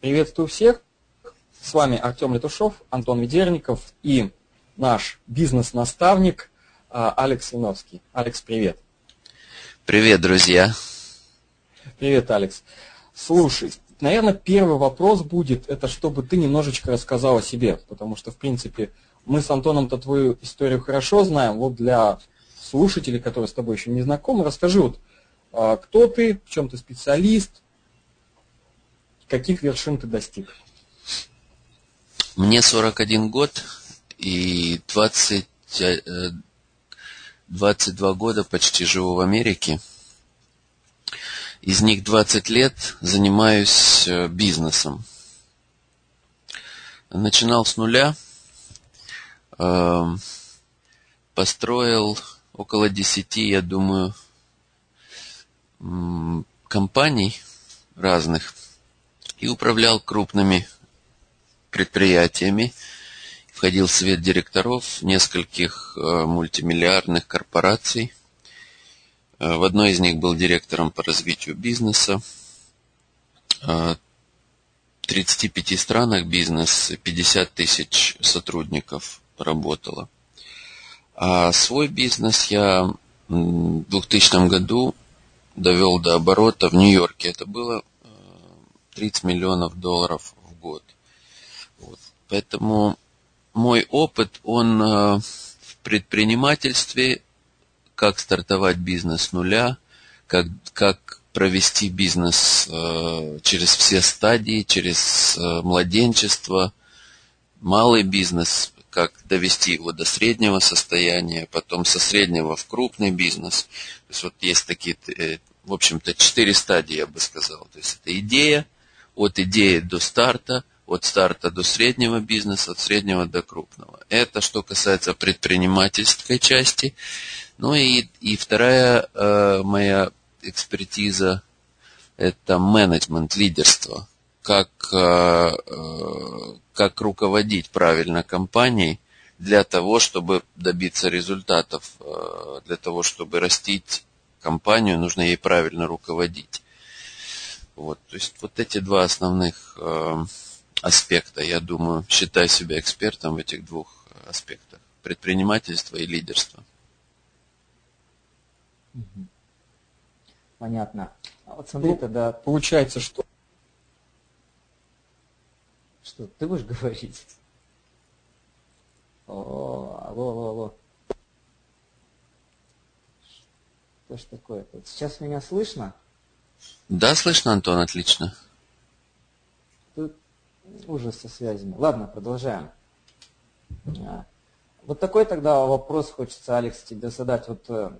Приветствую всех. С вами Артем Летушев, Антон Ведерников и наш бизнес-наставник а, Алекс Яновский. Алекс, привет. Привет, друзья. Привет, Алекс. Слушай, наверное, первый вопрос будет, это чтобы ты немножечко рассказал о себе, потому что, в принципе, мы с Антоном-то твою историю хорошо знаем. Вот для слушателей, которые с тобой еще не знакомы, расскажи вот, а, кто ты, в чем ты специалист, каких вершин ты достиг? Мне 41 год и 20, 22 э, года почти живу в Америке. Из них 20 лет занимаюсь э, бизнесом. Начинал с нуля, эм, построил около 10, я думаю, компаний разных и управлял крупными предприятиями, входил в совет директоров нескольких э, мультимиллиардных корпораций. Э, в одной из них был директором по развитию бизнеса. Э, в 35 странах бизнес, 50 тысяч сотрудников работало. А свой бизнес я в 2000 году довел до оборота в Нью-Йорке. Это было 30 миллионов долларов в год. Вот. Поэтому мой опыт, он э, в предпринимательстве, как стартовать бизнес с нуля, как, как провести бизнес э, через все стадии, через э, младенчество, малый бизнес, как довести его до среднего состояния, потом со среднего в крупный бизнес. То есть вот есть такие, в общем-то, четыре стадии, я бы сказал. То есть это идея, от идеи до старта, от старта до среднего бизнеса, от среднего до крупного. Это что касается предпринимательской части. Ну и, и вторая э, моя экспертиза – это менеджмент, лидерство. Как, э, э, как руководить правильно компанией для того, чтобы добиться результатов, э, для того, чтобы растить компанию, нужно ей правильно руководить. Вот, то есть вот эти два основных э, аспекта, я думаю, считаю себя экспертом в этих двух аспектах. Предпринимательство и лидерство. Понятно. А вот смотри, ну, тогда получается, что... Что, ты будешь говорить? О, алло, алло, алло. Что ж такое? Сейчас меня слышно? Да, слышно, Антон, отлично. Тут ужас со связями. Ладно, продолжаем. А, вот такой тогда вопрос хочется, Алекс, тебе задать. Вот э,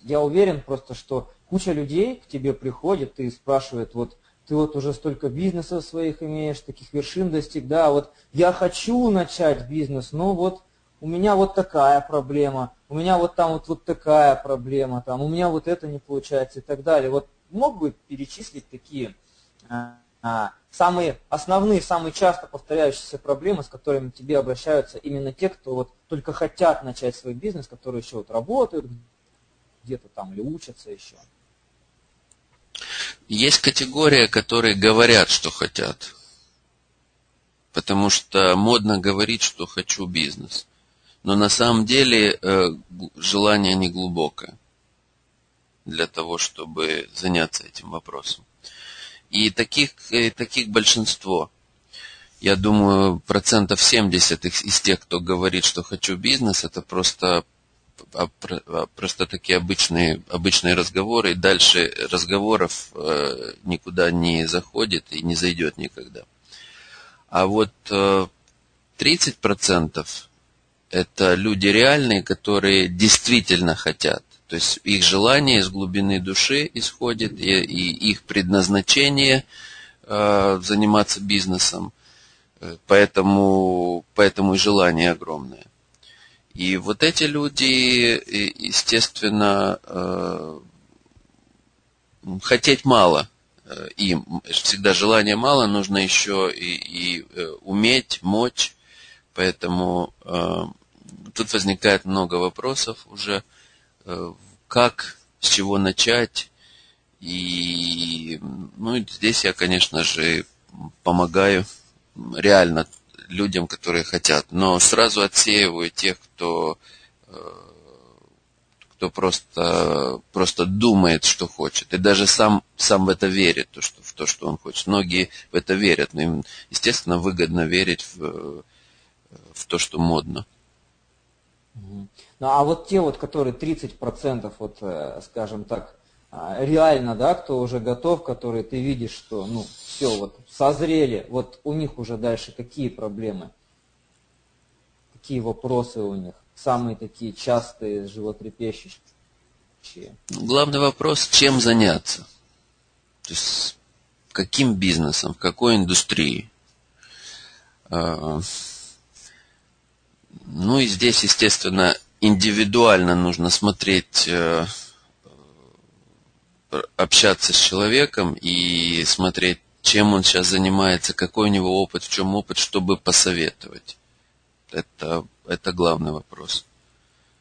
я уверен просто, что куча людей к тебе приходит и спрашивает, вот ты вот уже столько бизнесов своих имеешь, таких вершин достиг, да, вот я хочу начать бизнес, но вот у меня вот такая проблема, у меня вот там вот, вот такая проблема, там, у меня вот это не получается и так далее. Вот мог бы перечислить такие а, а, самые основные, самые часто повторяющиеся проблемы, с которыми тебе обращаются именно те, кто вот только хотят начать свой бизнес, которые еще вот работают где-то там или учатся еще? Есть категория, которые говорят, что хотят. Потому что модно говорить, что хочу бизнес. Но на самом деле э, желание не глубокое для того, чтобы заняться этим вопросом. И таких, э, таких большинство. Я думаю, процентов 70 из тех, кто говорит, что хочу бизнес, это просто, а, а, просто такие обычные, обычные разговоры. И дальше разговоров э, никуда не заходит и не зайдет никогда. А вот 30% э, это люди реальные, которые действительно хотят. То есть их желание из глубины души исходит, и, и их предназначение э, заниматься бизнесом. Э, поэтому, поэтому и желание огромное. И вот эти люди, естественно, э, хотеть мало э, им. Всегда желания мало, нужно еще и, и уметь, мочь. Поэтому э, тут возникает много вопросов уже. Э, как, с чего начать. И ну, здесь я, конечно же, помогаю реально людям, которые хотят. Но сразу отсеиваю тех, кто, э, кто просто, просто думает, что хочет. И даже сам, сам в это верит, то, что, в то, что он хочет. Многие в это верят. Но им, естественно, выгодно верить в, в то, что модно. Ну а вот те вот, которые 30%, вот, э, скажем так, а, реально, да, кто уже готов, которые ты видишь, что, ну, все, вот, созрели, вот у них уже дальше какие проблемы, какие вопросы у них, самые такие частые, животрепещущие. Главный вопрос, чем заняться? То есть, каким бизнесом, в какой индустрии? Ну и здесь, естественно, индивидуально нужно смотреть э, общаться с человеком и смотреть, чем он сейчас занимается, какой у него опыт, в чем опыт, чтобы посоветовать. Это, это главный вопрос,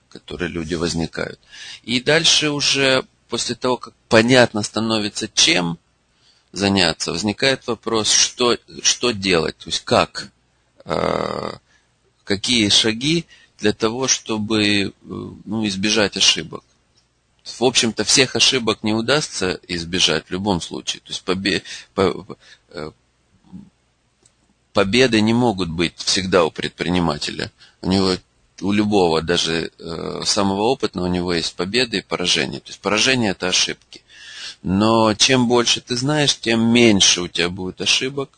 который люди возникают. И дальше уже, после того, как понятно становится, чем заняться, возникает вопрос, что, что делать, то есть как, э, какие шаги для того, чтобы э, ну, избежать ошибок в общем-то, всех ошибок не удастся избежать в любом случае. То есть побе, по, э, победы не могут быть всегда у предпринимателя. У него у любого, даже э, самого опытного, у него есть победы и поражения. То есть поражение это ошибки. Но чем больше ты знаешь, тем меньше у тебя будет ошибок,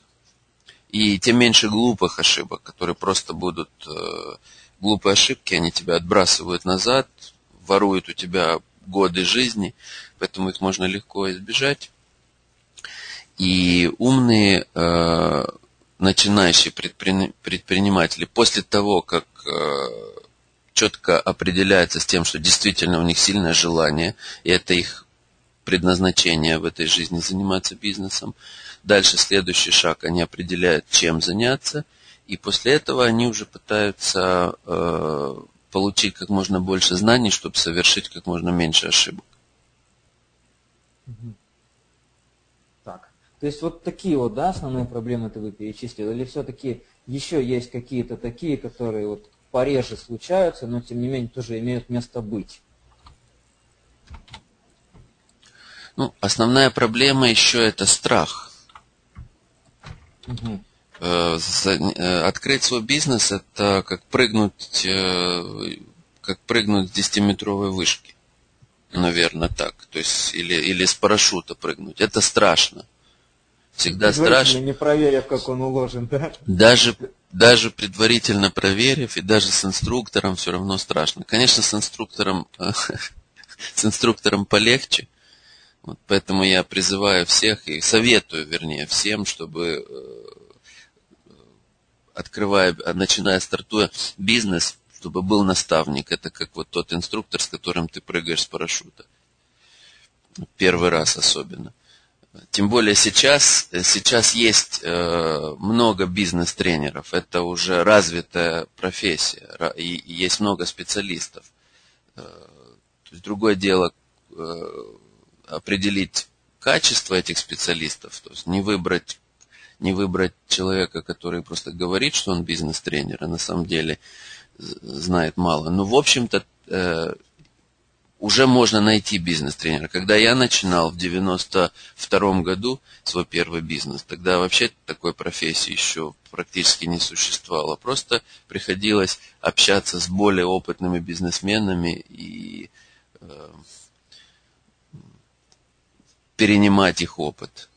и тем меньше глупых ошибок, которые просто будут э, глупые ошибки, они тебя отбрасывают назад, воруют у тебя годы жизни, поэтому их можно легко избежать. И умные э, начинающие предпри... предприниматели после того, как э, четко определяется с тем, что действительно у них сильное желание, и это их предназначение в этой жизни заниматься бизнесом, дальше следующий шаг, они определяют, чем заняться, и после этого они уже пытаются э, получить как можно больше знаний, чтобы совершить как можно меньше ошибок. Так, то есть вот такие вот, да, основные проблемы ты вы перечислил, или все-таки еще есть какие-то такие, которые вот пореже случаются, но тем не менее тоже имеют место быть? Ну, основная проблема еще это страх. Угу. Э, э, открыть свой бизнес это как прыгнуть, э, как прыгнуть с 10-метровой вышки. Наверное, так. То есть, или, или с парашюта прыгнуть. Это страшно. Всегда страшно. Не проверив, как он уложен, да? Даже, даже предварительно проверив, и даже с инструктором все равно страшно. Конечно, с инструктором, с инструктором полегче. Вот поэтому я призываю всех и советую, вернее, всем, чтобы открывая, начиная, стартуя бизнес, чтобы был наставник. Это как вот тот инструктор, с которым ты прыгаешь с парашюта. Первый раз особенно. Тем более сейчас, сейчас есть э, много бизнес-тренеров. Это уже развитая профессия. И, есть много специалистов. Э, то есть другое дело э, определить качество этих специалистов, то есть не выбрать не выбрать человека, который просто говорит, что он бизнес-тренер, а на самом деле знает мало. Но, в общем-то, э, уже можно найти бизнес-тренера. Когда я начинал в 92 году свой первый бизнес, тогда вообще такой профессии еще практически не существовало. Просто приходилось общаться с более опытными бизнесменами и э, перенимать их опыт.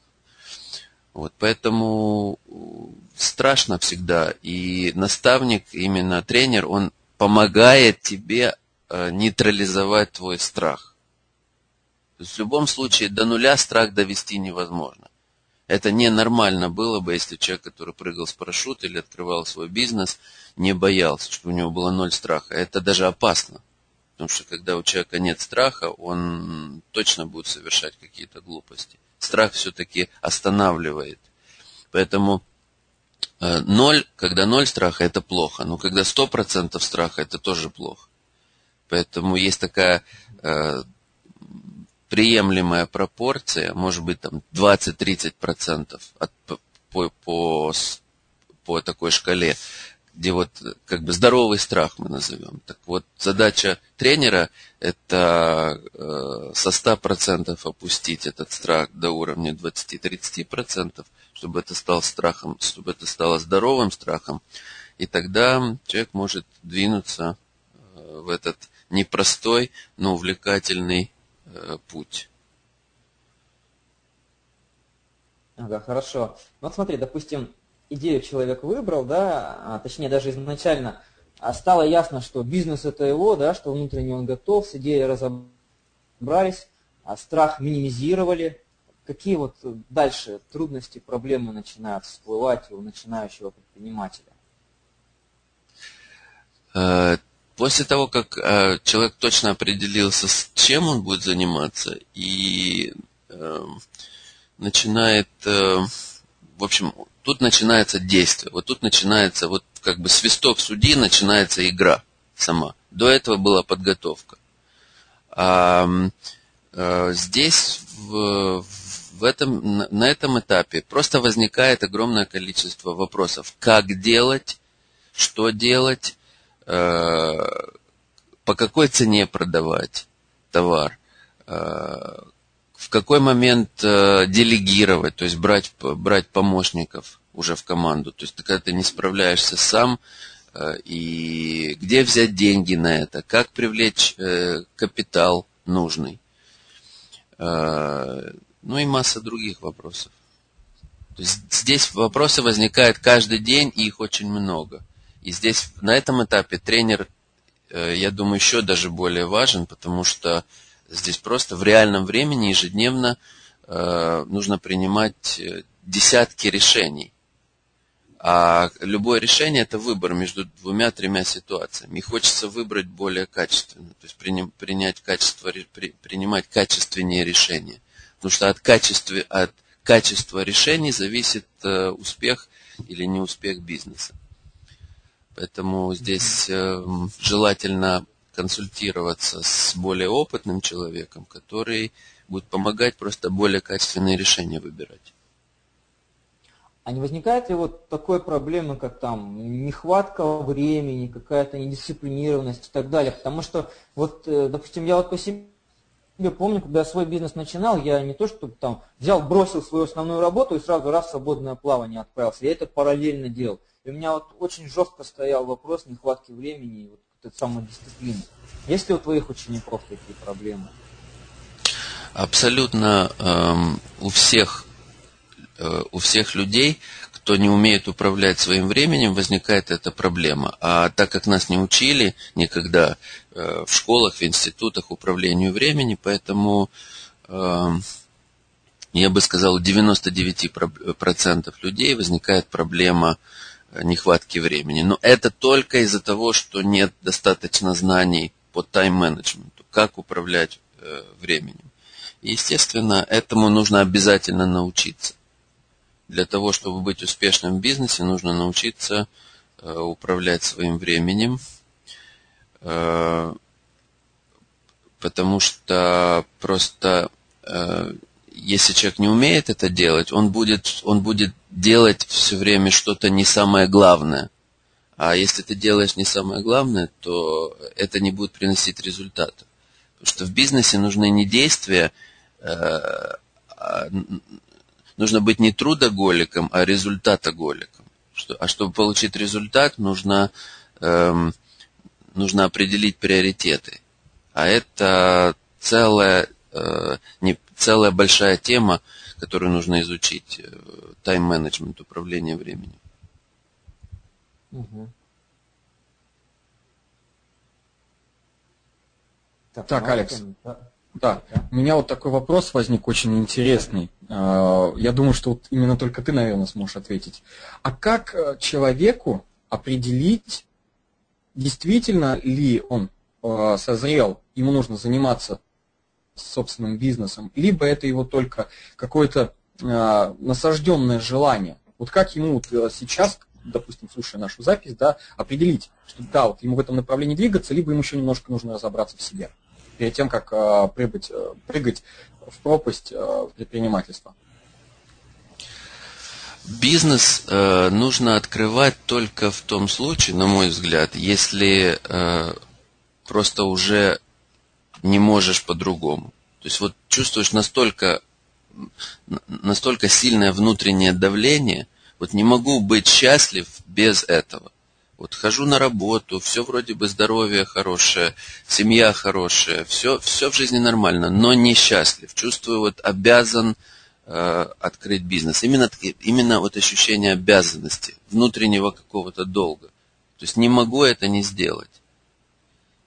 Вот, поэтому э, страшно всегда. И наставник, именно тренер, он помогает тебе э, нейтрализовать твой страх. То есть в любом случае до нуля страх довести невозможно. Это ненормально было бы, если человек, который прыгал с парашюта или открывал свой бизнес, не боялся, что у него было ноль страха. Это даже опасно. Потому что когда у человека нет страха, он точно будет совершать какие-то глупости страх все-таки останавливает. Поэтому э, ноль, когда ноль страха, это плохо. Но когда сто процентов страха, это тоже плохо. Поэтому есть такая э, приемлемая пропорция, может быть там 20-30% от по, по, по такой шкале, где вот как бы здоровый страх мы назовем. Так вот, задача тренера – это э, со 100% опустить этот страх до уровня 20-30%, чтобы это стало страхом, чтобы это стало здоровым страхом, и тогда человек может двинуться э, в этот непростой, но увлекательный э, путь. Ага, хорошо. Вот смотри, допустим, идею человек выбрал, да, а, точнее даже изначально а стало ясно, что бизнес это его, да, что внутренне он готов, с идеей разобрались, а страх минимизировали. Какие вот дальше трудности, проблемы начинают всплывать у начинающего предпринимателя? Э, после того, как э, человек точно определился, с чем он будет заниматься, и эм, начинает, э, в общем, тут начинается действие. Вот тут начинается, вот как бы свисток судьи, начинается игра сама. До этого была подготовка. А, а здесь в, в этом, на этом этапе просто возникает огромное количество вопросов. Как делать, что делать, э, по какой цене продавать товар, э, в какой момент э, делегировать, то есть брать, брать помощников уже в команду. То есть когда ты не справляешься сам, э, и где взять деньги на это, как привлечь э, капитал нужный. Ну и масса других вопросов. То есть здесь вопросы возникают каждый день, и их очень много. И здесь на этом этапе тренер, я думаю, еще даже более важен, потому что Здесь просто в реальном времени ежедневно э, нужно принимать э, десятки решений. А любое решение это выбор между двумя-тремя ситуациями. И хочется выбрать более качественно, то есть принять качество, при, принимать качественнее решения. Потому что от качества, от качества решений зависит э, успех или неуспех бизнеса. Поэтому здесь э, желательно консультироваться с более опытным человеком, который будет помогать просто более качественные решения выбирать. А не возникает ли вот такой проблемы, как там нехватка времени, какая-то недисциплинированность и так далее? Потому что, вот, э, допустим, я вот по себе помню, когда я свой бизнес начинал, я не то, что там взял, бросил свою основную работу и сразу раз в свободное плавание отправился. Я это параллельно делал. И у меня вот очень жестко стоял вопрос нехватки времени. Вот этой самодисциплины. Есть ли у твоих учеников такие проблемы? Абсолютно эм, у всех э, у всех людей, кто не умеет управлять своим временем, возникает эта проблема. А так как нас не учили никогда э, в школах, в институтах управлению временем, поэтому э, я бы сказал, у 99% людей возникает проблема нехватки времени. Но это только из-за того, что нет достаточно знаний по тайм-менеджменту, как управлять э, временем. Естественно, этому нужно обязательно научиться. Для того, чтобы быть успешным в бизнесе, нужно научиться э, управлять своим временем, э, потому что просто э, если человек не умеет это делать, он будет, он будет делать все время что-то не самое главное. А если ты делаешь не самое главное, то это не будет приносить результата. Потому что в бизнесе нужны не действия, э, а нужно быть не трудоголиком, а результатоголиком. А чтобы получить результат, нужно, эм, нужно определить приоритеты. А это целая, э, не, целая большая тема, которую нужно изучить. Тайм-менеджмент, управление временем. Угу. Так, так Алекс. Да. Да, у меня вот такой вопрос возник очень интересный. А, я думаю, что вот именно только ты, наверное, сможешь ответить. А как э, человеку определить, действительно ли он э, созрел, ему нужно заниматься собственным бизнесом, либо это его только какое-то насажденное желание. Вот как ему вот э, сейчас, допустим, слушая нашу запись, да, определить, что да, вот ему в этом направлении двигаться, либо ему еще немножко нужно разобраться в себе перед тем, как э, прыгать, э, прыгать в пропасть э, предпринимательства. Бизнес э, нужно открывать только в том случае, на мой взгляд, если э, просто уже не можешь по-другому. То есть вот чувствуешь настолько, настолько сильное внутреннее давление, вот не могу быть счастлив без этого. Вот хожу на работу, все вроде бы здоровье хорошее, семья хорошая, все, все в жизни нормально, но несчастлив. Чувствую, вот обязан э, открыть бизнес. Именно, именно вот ощущение обязанности, внутреннего какого-то долга. То есть не могу это не сделать.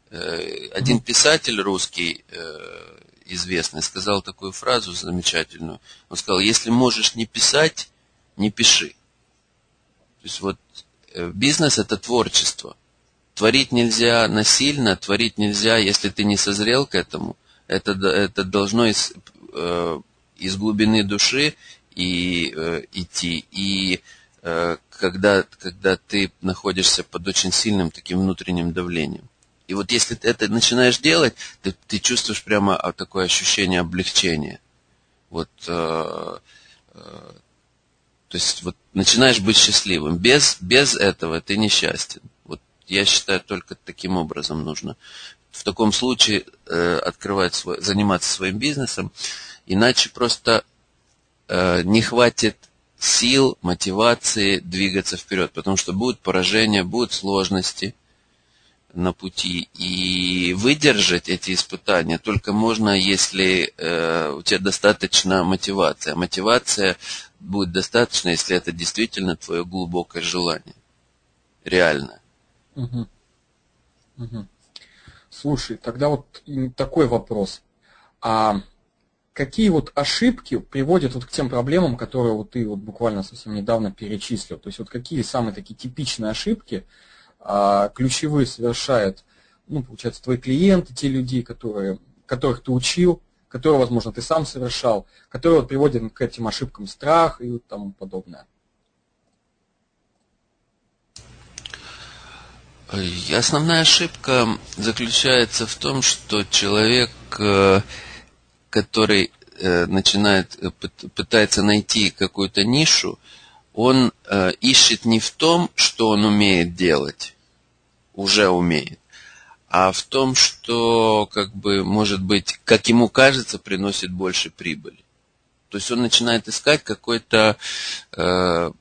Э, один писатель русский, э, известный, сказал такую фразу замечательную. Он сказал, если можешь не писать, не пиши. То есть вот э, бизнес это творчество. Творить нельзя насильно, творить нельзя, если ты не созрел к этому. Это, это должно из, из глубины души и э, идти. И э, когда, когда ты находишься под очень сильным таким внутренним давлением. И вот если ты это начинаешь делать, ты, ты чувствуешь прямо а, такое ощущение облегчения. Вот, э, э, то есть вот начинаешь быть счастливым. Без, без этого ты несчастен. Вот я считаю, только таким образом нужно. В таком случае э, открывать свой, заниматься своим бизнесом, иначе просто э, не хватит сил, мотивации двигаться вперед, потому что будут поражения, будут сложности – на пути. И выдержать эти испытания только можно, если э, у тебя достаточно мотивация. Мотивация будет достаточно, если это действительно твое глубокое желание. Реально. Угу. Угу. Слушай, тогда вот такой вопрос. А какие вот ошибки приводят вот к тем проблемам, которые вот ты вот буквально совсем недавно перечислил? То есть вот какие самые такие типичные ошибки, а ключевые совершают, ну, получается, твои клиенты, те люди, которые, которых ты учил, которые, возможно, ты сам совершал, которые вот приводят к этим ошибкам страх и тому подобное. Основная ошибка заключается в том, что человек, э, который э, начинает, э, пытается найти какую-то нишу, он ищет не в том, что он умеет делать, уже умеет, а в том, что, как бы, может быть, как ему кажется, приносит больше прибыли. То есть он начинает искать какой-то э,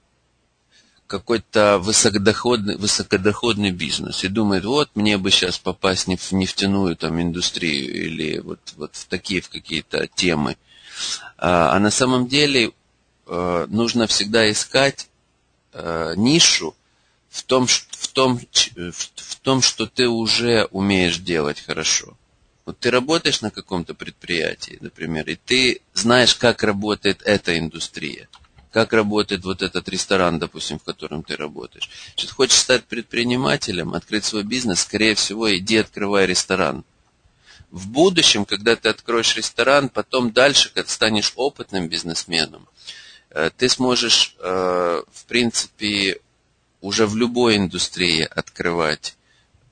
какой-то высокодоходный, высокодоходный бизнес и думает, вот мне бы сейчас попасть в нефтяную там индустрию или вот, вот в такие в какие-то темы. А, а на самом деле э, нужно всегда искать э, нишу, в том, том, в том, что ты уже умеешь делать хорошо. Вот ты работаешь на каком-то предприятии, например, и ты знаешь, как работает эта индустрия, как работает вот этот ресторан, допустим, в котором ты работаешь. Если ты хочешь стать предпринимателем, открыть свой бизнес, скорее всего, иди открывай ресторан. В будущем, когда ты откроешь ресторан, потом дальше, когда станешь опытным бизнесменом, э, ты сможешь, э, в принципе, уже в любой индустрии открывать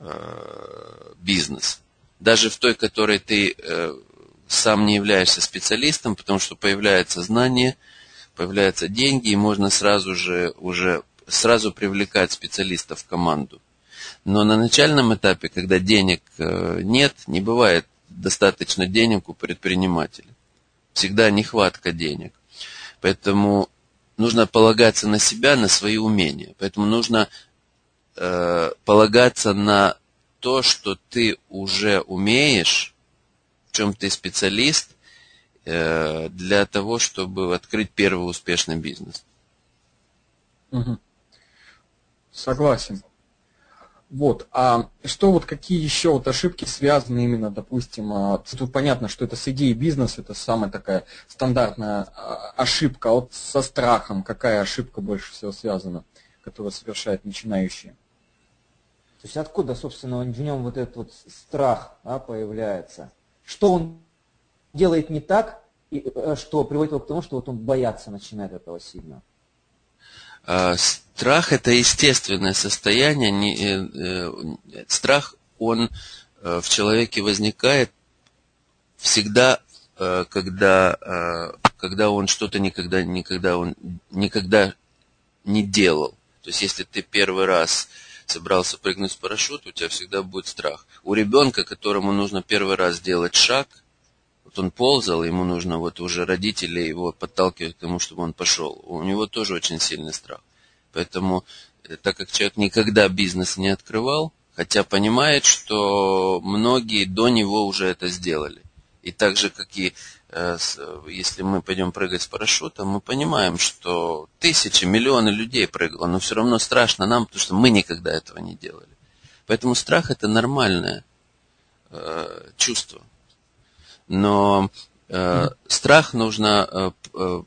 э, бизнес. Даже в той, которой ты э, сам не являешься специалистом, потому что появляется знание, появляются деньги, и можно сразу же уже сразу привлекать специалистов в команду. Но на начальном этапе, когда денег э, нет, не бывает достаточно денег у предпринимателя. Всегда нехватка денег. Поэтому нужно полагаться на себя, на свои умения. Поэтому нужно э, полагаться на то, что ты уже умеешь, в чем ты специалист, э, для того, чтобы открыть первый успешный бизнес. Угу. Согласен. Вот, а что вот какие еще вот ошибки связаны именно, допустим, а, тут понятно, что это с идеей бизнеса, это самая такая стандартная а, ошибка, а вот со страхом какая ошибка больше всего связана, которую совершают начинающие? То есть откуда, собственно, в нем вот этот вот страх а, появляется? Что он делает не так, и, э, что приводит его к тому, что вот он бояться начинает этого сильно? А, страх это естественное состояние. Не, э, э, страх, он э, в человеке возникает всегда, э, когда, э, когда он что-то никогда, никогда, он никогда не делал. То есть если ты первый раз собрался прыгнуть с парашюта, у тебя всегда будет страх. У ребенка, которому нужно первый раз сделать шаг, вот он ползал, ему нужно вот уже родители его подталкивать к тому, чтобы он пошел. У него тоже очень сильный страх. Поэтому, э, так как человек никогда бизнес не открывал, хотя понимает, что многие до него уже это сделали. И так же, как и э, если мы пойдем прыгать с парашютом, мы понимаем, что тысячи, миллионы людей прыгало, но все равно страшно нам, потому что мы никогда этого не делали. Поэтому страх это нормальное э, чувство. Но э, страх нужно э, э,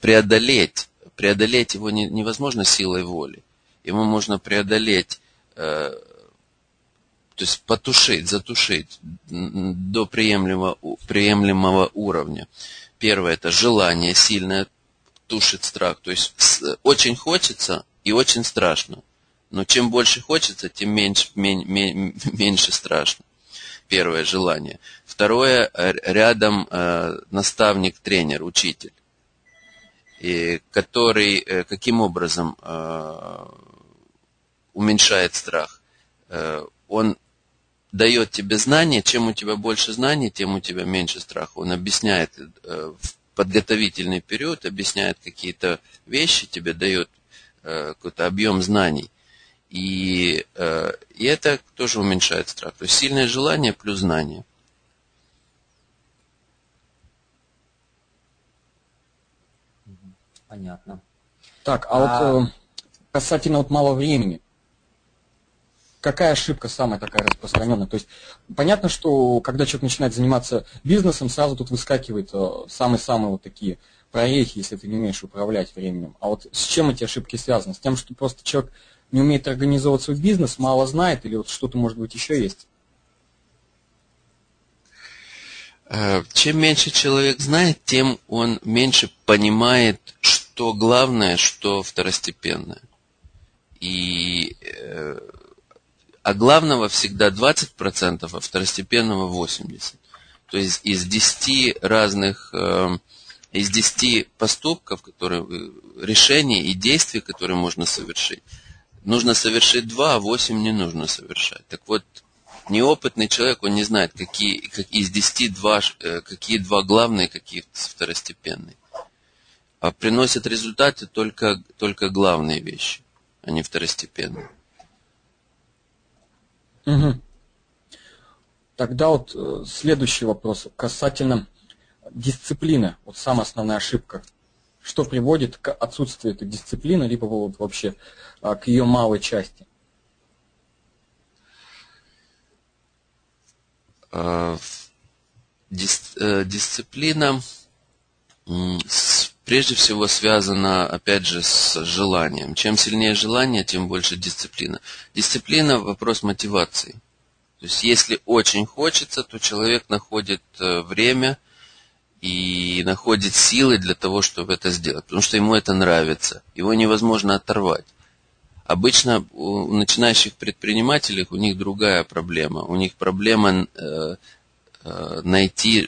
преодолеть. Преодолеть его не, невозможно силой воли. Его можно преодолеть э, то есть потушить, затушить до приемлемого, приемлемого уровня. Первое – это желание сильное тушит страх. То есть очень хочется и очень страшно. Но чем больше хочется, тем меньше, меньше, меньше страшно. Первое – желание. Второе – рядом э, наставник, тренер, учитель, который э, каким образом э, уменьшает страх? Э, он дает тебе знания, чем у тебя больше знаний, тем у тебя меньше страха. Он объясняет в подготовительный период, объясняет какие-то вещи, тебе дает какой-то объем знаний. И, и это тоже уменьшает страх. То есть сильное желание плюс знание. Понятно. Так, а, а... вот касательно вот мало времени какая ошибка самая такая распространенная? То есть понятно, что когда человек начинает заниматься бизнесом, сразу тут выскакивает э, самые-самые вот такие прорехи, если ты не умеешь управлять временем. А вот с чем эти ошибки связаны? С тем, что просто человек не умеет организовывать свой бизнес, мало знает, или вот что-то, может быть, еще есть? Э, чем меньше человек знает, тем он меньше понимает, что главное, что второстепенное. И э, а главного всегда 20%, а второстепенного 80%. То есть из 10 разных, э, из 10 поступков, которые, решений и действий, которые можно совершить, нужно совершить 2, а 8 не нужно совершать. Так вот, неопытный человек, он не знает, какие как, из 10 два, э, какие два главные, какие второстепенные. А приносят результаты только, только главные вещи, а не второстепенные. Угу. Тогда вот э, следующий вопрос касательно дисциплины. Вот самая основная ошибка. Что приводит к отсутствию этой дисциплины, либо вот вообще а, к ее малой части? А, дис, э, дисциплина прежде всего связана, опять же, с желанием. Чем сильнее желание, тем больше дисциплина. Дисциплина – вопрос мотивации. То есть, если очень хочется, то человек находит э, время и находит силы для того, чтобы это сделать. Потому что ему это нравится. Его невозможно оторвать. Обычно у начинающих предпринимателей у них другая проблема. У них проблема э, э, найти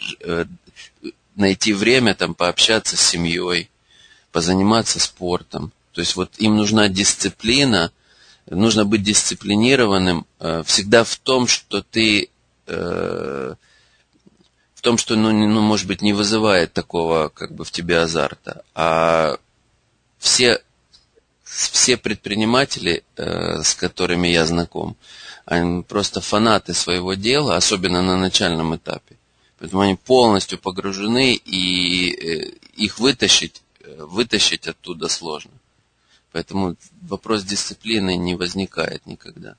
найти время там пообщаться с семьей, позаниматься спортом. То есть вот им нужна дисциплина, нужно быть дисциплинированным э, всегда в том, что ты э, в том, что, ну, ну, может быть, не вызывает такого как бы в тебе азарта. А все, все предприниматели, э, с которыми я знаком, они просто фанаты своего дела, особенно на начальном этапе. Поэтому они полностью погружены, и э, их вытащить, э, вытащить оттуда сложно. Поэтому вопрос дисциплины не возникает никогда.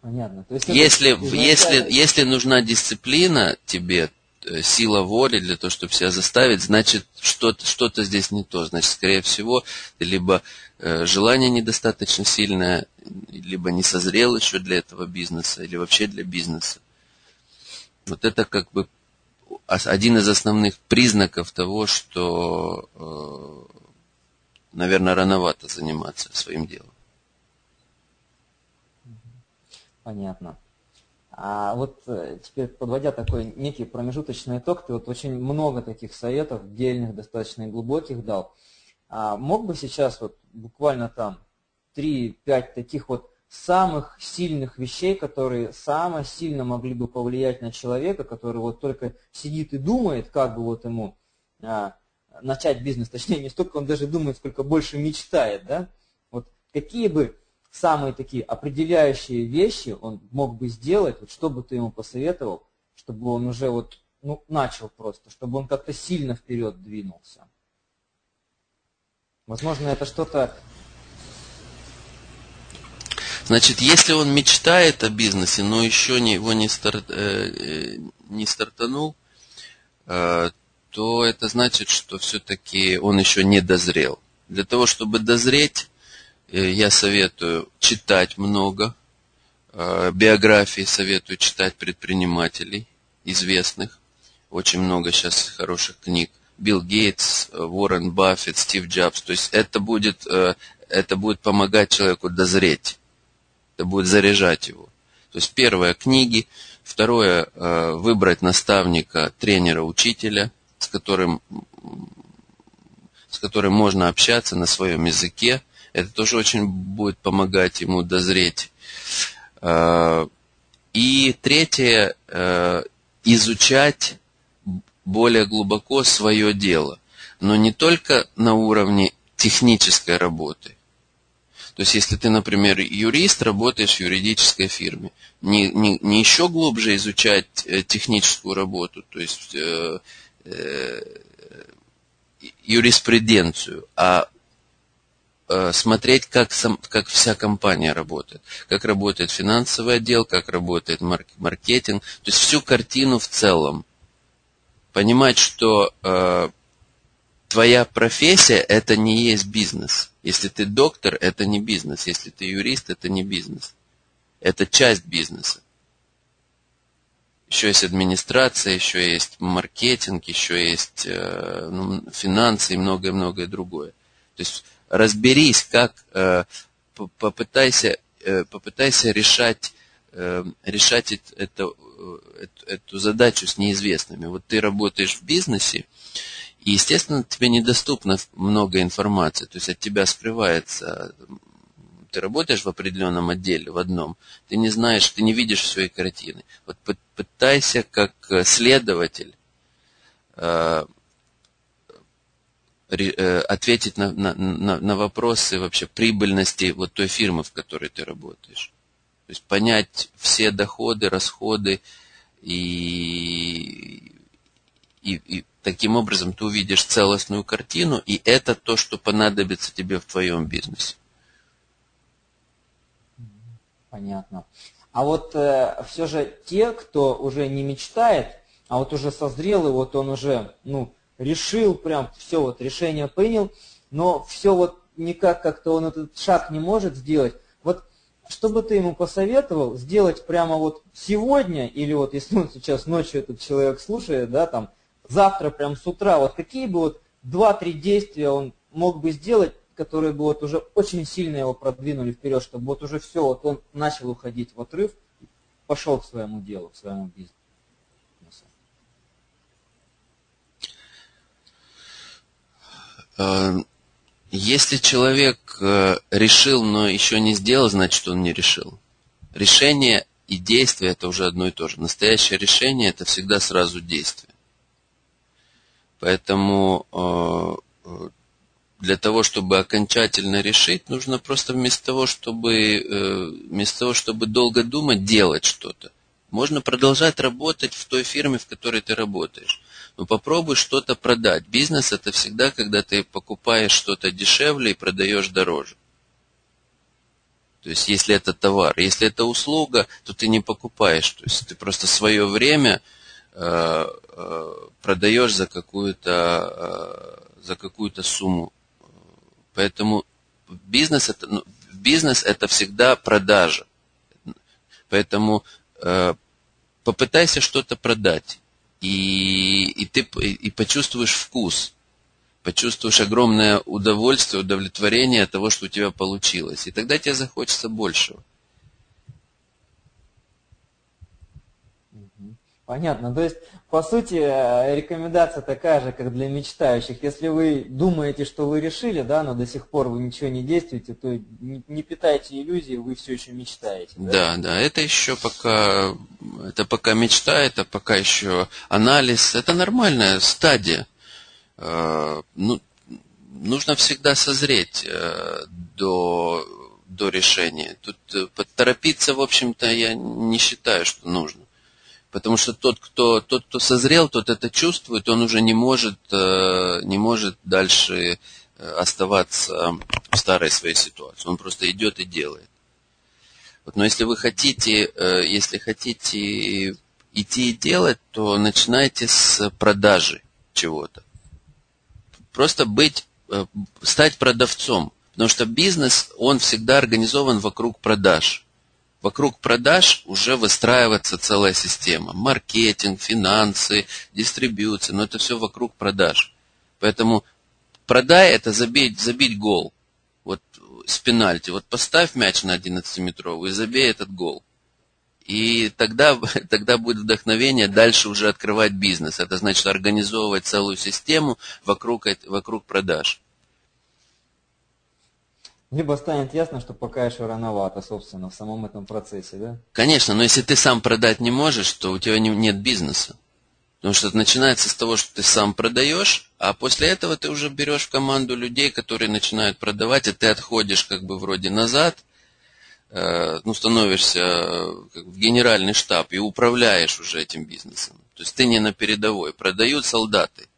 Понятно. То есть если, изначально... если, если нужна дисциплина тебе, э, сила воли для того, чтобы себя заставить, значит, что-то что здесь не то. Значит, скорее всего, ты либо желание недостаточно сильное, либо не созрел еще для этого бизнеса, или вообще для бизнеса. Вот это как бы один из основных признаков того, что, э, наверное, рановато заниматься своим делом. Понятно. А вот э, теперь, подводя такой некий промежуточный итог, ты вот очень много таких советов, дельных, достаточно глубоких дал. А мог бы сейчас вот буквально там 3-5 таких вот самых сильных вещей, которые самое сильно могли бы повлиять на человека, который вот только сидит и думает, как бы вот ему а, начать бизнес, точнее не столько он даже думает, сколько больше мечтает, да? Вот какие бы самые такие определяющие вещи он мог бы сделать, вот что бы ты ему посоветовал, чтобы он уже вот ну, начал просто, чтобы он как-то сильно вперед двинулся. Возможно, это что-то Значит, если он мечтает о бизнесе, но еще не, его не, старт, э, не стартанул, э, то это значит, что все-таки он еще не дозрел. Для того, чтобы дозреть, э, я советую читать много, э, биографии советую читать предпринимателей известных. Очень много сейчас хороших книг. Билл Гейтс, Уоррен Баффет, Стив Джобс. То есть это будет, э, это будет помогать человеку дозреть будет заряжать его. То есть первое – книги, второе э, – выбрать наставника, тренера, учителя, с которым, с которым можно общаться на своем языке. Это тоже очень будет помогать ему дозреть. Э, и третье э, – изучать более глубоко свое дело. Но не только на уровне технической работы, то есть, если ты, например, юрист, работаешь в юридической фирме, не, не, не еще глубже изучать э, техническую работу, то есть э, э, юриспруденцию, а э, смотреть, как, сам, как вся компания работает, как работает финансовый отдел, как работает маркетинг, то есть всю картину в целом. Понимать, что э, твоя профессия – это не есть бизнес. Если ты доктор, это не бизнес. Если ты юрист, это не бизнес. Это часть бизнеса. Еще есть администрация, еще есть маркетинг, еще есть э, ну, финансы и многое-многое другое. То есть разберись, как э, попытайся, э, попытайся решать, решать это, эту задачу с неизвестными. Вот ты работаешь в бизнесе, и, естественно, тебе недоступно много информации, то есть от тебя скрывается. Ты работаешь в определенном отделе, в одном, ты не знаешь, ты не видишь всей картины. Вот пытайся как э, следователь э, э, ответить на, на, на, на вопросы вообще прибыльности вот той фирмы, в которой ты работаешь. То есть понять все доходы, расходы и, и, и Таким образом, ты увидишь целостную картину, и это то, что понадобится тебе в твоем бизнесе. Понятно. А вот э, все же те, кто уже не мечтает, а вот уже созрел, и вот он уже, ну, решил, прям все, вот решение принял, но все вот никак как-то он этот шаг не может сделать. Вот что бы ты ему посоветовал сделать прямо вот сегодня, или вот если он сейчас ночью этот человек слушает, да, там, завтра прям с утра, вот какие бы вот два-три действия он мог бы сделать, которые бы вот уже очень сильно его продвинули вперед, чтобы вот уже все, вот он начал уходить в отрыв, пошел к своему делу, к своему бизнесу. Э, если человек э, решил, но еще не сделал, значит он не решил. Решение и действие это уже одно и то же. Настоящее решение это всегда сразу действие. Поэтому э, для того, чтобы окончательно решить, нужно просто вместо того, чтобы, э, вместо того, чтобы долго думать, делать что-то. Можно продолжать работать в той фирме, в которой ты работаешь. Но попробуй что-то продать. Бизнес это всегда, когда ты покупаешь что-то дешевле и продаешь дороже. То есть, если это товар, если это услуга, то ты не покупаешь. То есть, ты просто свое время продаешь за какую-то э, за какую-то сумму. Поэтому бизнес это, ну, бизнес это всегда продажа. Поэтому э, попытайся что-то продать. И, и ты и почувствуешь вкус. Почувствуешь огромное удовольствие, удовлетворение от того, что у тебя получилось. И тогда тебе захочется большего. Понятно. То есть, по сути, э, рекомендация такая же, как для мечтающих. Если вы думаете, что вы решили, да, но до сих пор вы ничего не действуете, то не питайте иллюзии, вы все еще мечтаете. Да, да, да это еще пока, это пока мечта, это пока еще анализ, это нормальная стадия. Э, ну, нужно всегда созреть э, до, до решения. Тут поторопиться, в общем-то, я не считаю, что нужно. Потому что тот, кто, тот, кто созрел, тот это чувствует, он уже не может, э, не может дальше э, оставаться в старой своей ситуации. Он просто идет и делает. Вот, но если вы хотите, э, если хотите идти и делать, то начинайте с продажи чего-то. Просто быть, стать продавцом. Потому что бизнес, он всегда организован вокруг продаж вокруг продаж уже выстраивается целая система. Маркетинг, финансы, дистрибьюция, но это все вокруг продаж. Поэтому продай это забить, забить гол. Вот с пенальти. Вот поставь мяч на 11-метровый и забей этот гол. И тогда, тогда будет вдохновение дальше уже открывать бизнес. Это значит организовывать целую систему вокруг, вокруг продаж. Либо станет ясно, что пока еще рановато, собственно, в самом этом процессе, да? Конечно, но если ты сам продать не можешь, то у тебя не, нет бизнеса. Потому что это начинается с того, что ты сам продаешь, а после этого ты уже берешь в команду людей, которые начинают продавать, и ты отходишь как бы вроде назад, э, ну, становишься э, как в генеральный штаб и управляешь уже этим бизнесом. То есть ты не на передовой. Продают солдаты.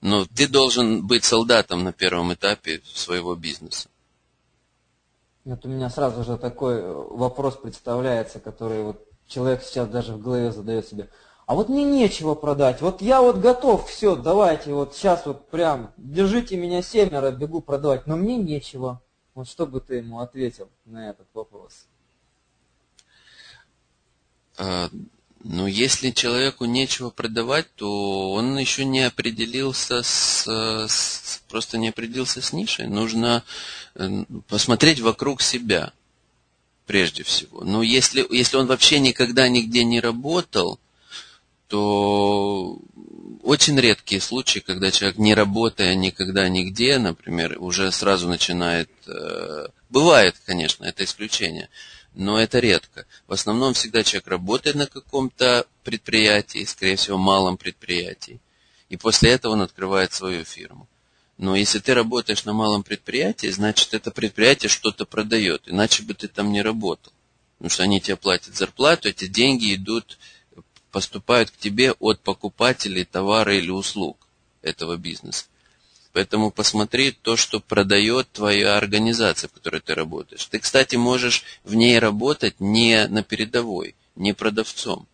Но ты должен быть солдатом на первом этапе своего бизнеса. Вот у меня сразу же такой э, вопрос представляется, который вот человек сейчас даже в голове задает себе. А вот мне нечего продать. Вот я вот готов, все, давайте, вот сейчас вот прям, держите меня семеро, бегу продавать, но мне нечего. Вот что бы ты ему ответил на этот вопрос? Но если человеку нечего продавать, то он еще не определился с, с просто не определился с нишей. Нужно э, посмотреть вокруг себя прежде всего. Но если, если он вообще никогда нигде не работал, то очень редкие случаи, когда человек, не работая никогда нигде, например, уже сразу начинает... Э, бывает, конечно, это исключение но это редко. В основном всегда человек работает на каком-то предприятии, скорее всего, малом предприятии, и после этого он открывает свою фирму. Но если ты работаешь на малом предприятии, значит, это предприятие что-то продает, иначе бы ты там не работал. Потому что они тебе платят зарплату, эти деньги идут, поступают к тебе от покупателей товара или услуг этого бизнеса. Поэтому посмотри то, что продает твоя организация, в которой ты работаешь. Ты, кстати, можешь в ней работать не на передовой, не продавцом.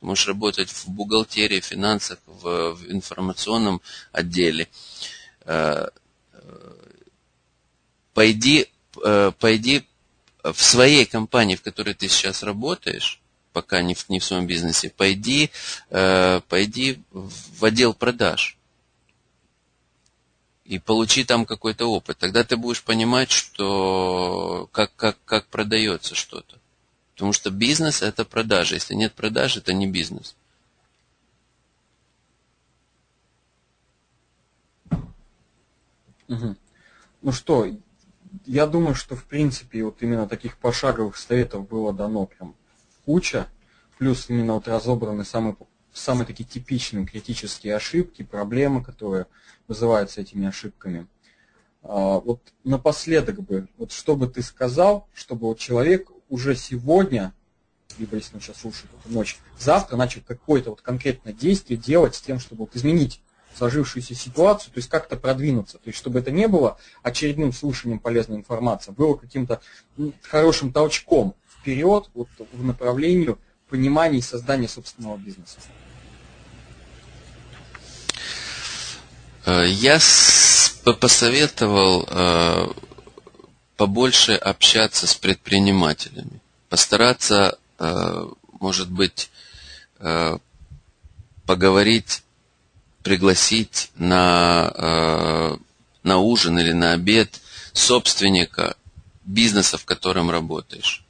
Ты можешь работать в бухгалтерии, в финансах, в, в информационном отделе. Э, э, пойди, э, пойди в своей компании, в которой ты сейчас работаешь, пока не в, не в своем бизнесе, пойди, пойди в отдел продаж и получи там какой-то опыт. Тогда ты будешь понимать, что как, как, как продается что-то. Потому что бизнес – это продажа. Если нет продаж, это не бизнес. Угу. Ну что, я думаю, что в принципе вот именно таких пошаговых советов было дано прям куча. Плюс именно вот разобраны самые самые такие типичные критические ошибки, проблемы, которые вызываются этими ошибками. А, вот напоследок бы, вот что бы ты сказал, чтобы вот человек уже сегодня, либо если он сейчас слушает эту ночь, завтра начал какое-то вот конкретное действие делать с тем, чтобы вот изменить сложившуюся ситуацию, то есть как-то продвинуться, то есть чтобы это не было очередным слушанием полезной информации, а было каким-то хорошим толчком вперед вот, в направлении понимания и создания собственного бизнеса. Я посоветовал э, побольше общаться с предпринимателями, постараться, э, может быть, поговорить, пригласить на, на ужин или на обед собственника бизнеса, в котором работаешь.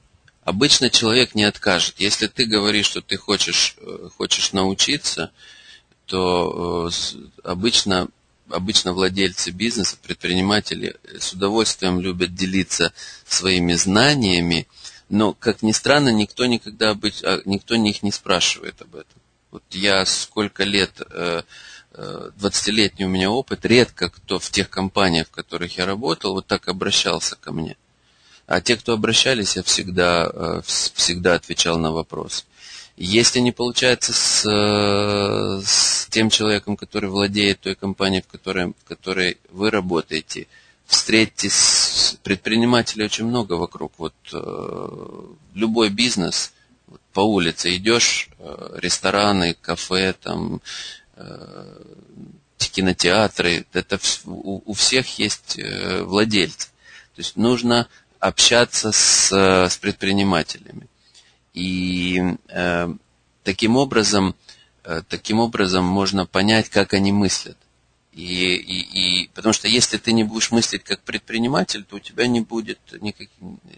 Обычно человек не откажет. Если ты говоришь, что ты хочешь, э, хочешь научиться, то э, обычно, обычно владельцы бизнеса, предприниматели с удовольствием любят делиться своими знаниями, но, как ни странно, никто никогда а, никто их не спрашивает об этом. Вот я сколько лет, 20-летний э, у меня опыт, редко кто в тех компаниях, в которых я работал, вот так обращался ко мне. А те, кто обращались, я всегда, э, всегда отвечал на вопрос. Если не получается с, э, с тем человеком, который владеет той компанией, в которой, в которой вы работаете, встретитесь предпринимателей очень много вокруг. Вот э, любой бизнес, вот, по улице идешь, э, рестораны, кафе, там, кинотеатры, это у, у всех есть владельцы. То есть нужно общаться с, с предпринимателями. И э, таким образом, э, таким образом можно понять, как они мыслят. И, и, и потому что если ты не будешь мыслить как предприниматель, то у тебя не будет никаких,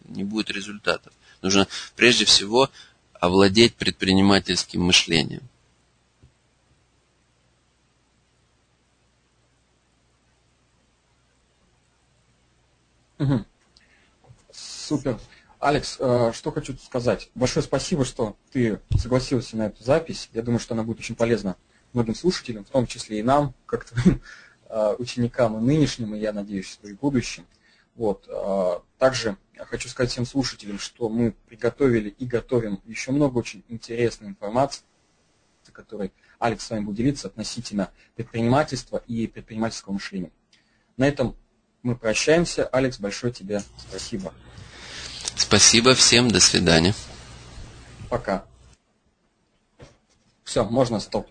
не будет результатов. Нужно прежде всего овладеть предпринимательским мышлением. Угу. Супер. Алекс, э, что хочу сказать. Большое спасибо, что ты согласился на эту запись. Я думаю, что она будет очень полезна многим слушателям, в том числе и нам, как твоим э, ученикам и нынешним, и я надеюсь, что и будущим. Вот. Э, также хочу сказать всем слушателям, что мы приготовили и готовим еще много очень интересной информации, которой Алекс с вами будет делиться относительно предпринимательства и предпринимательского мышления. На этом мы прощаемся. Алекс, большое тебе спасибо. Спасибо всем, до свидания. Пока. Все, можно стоп.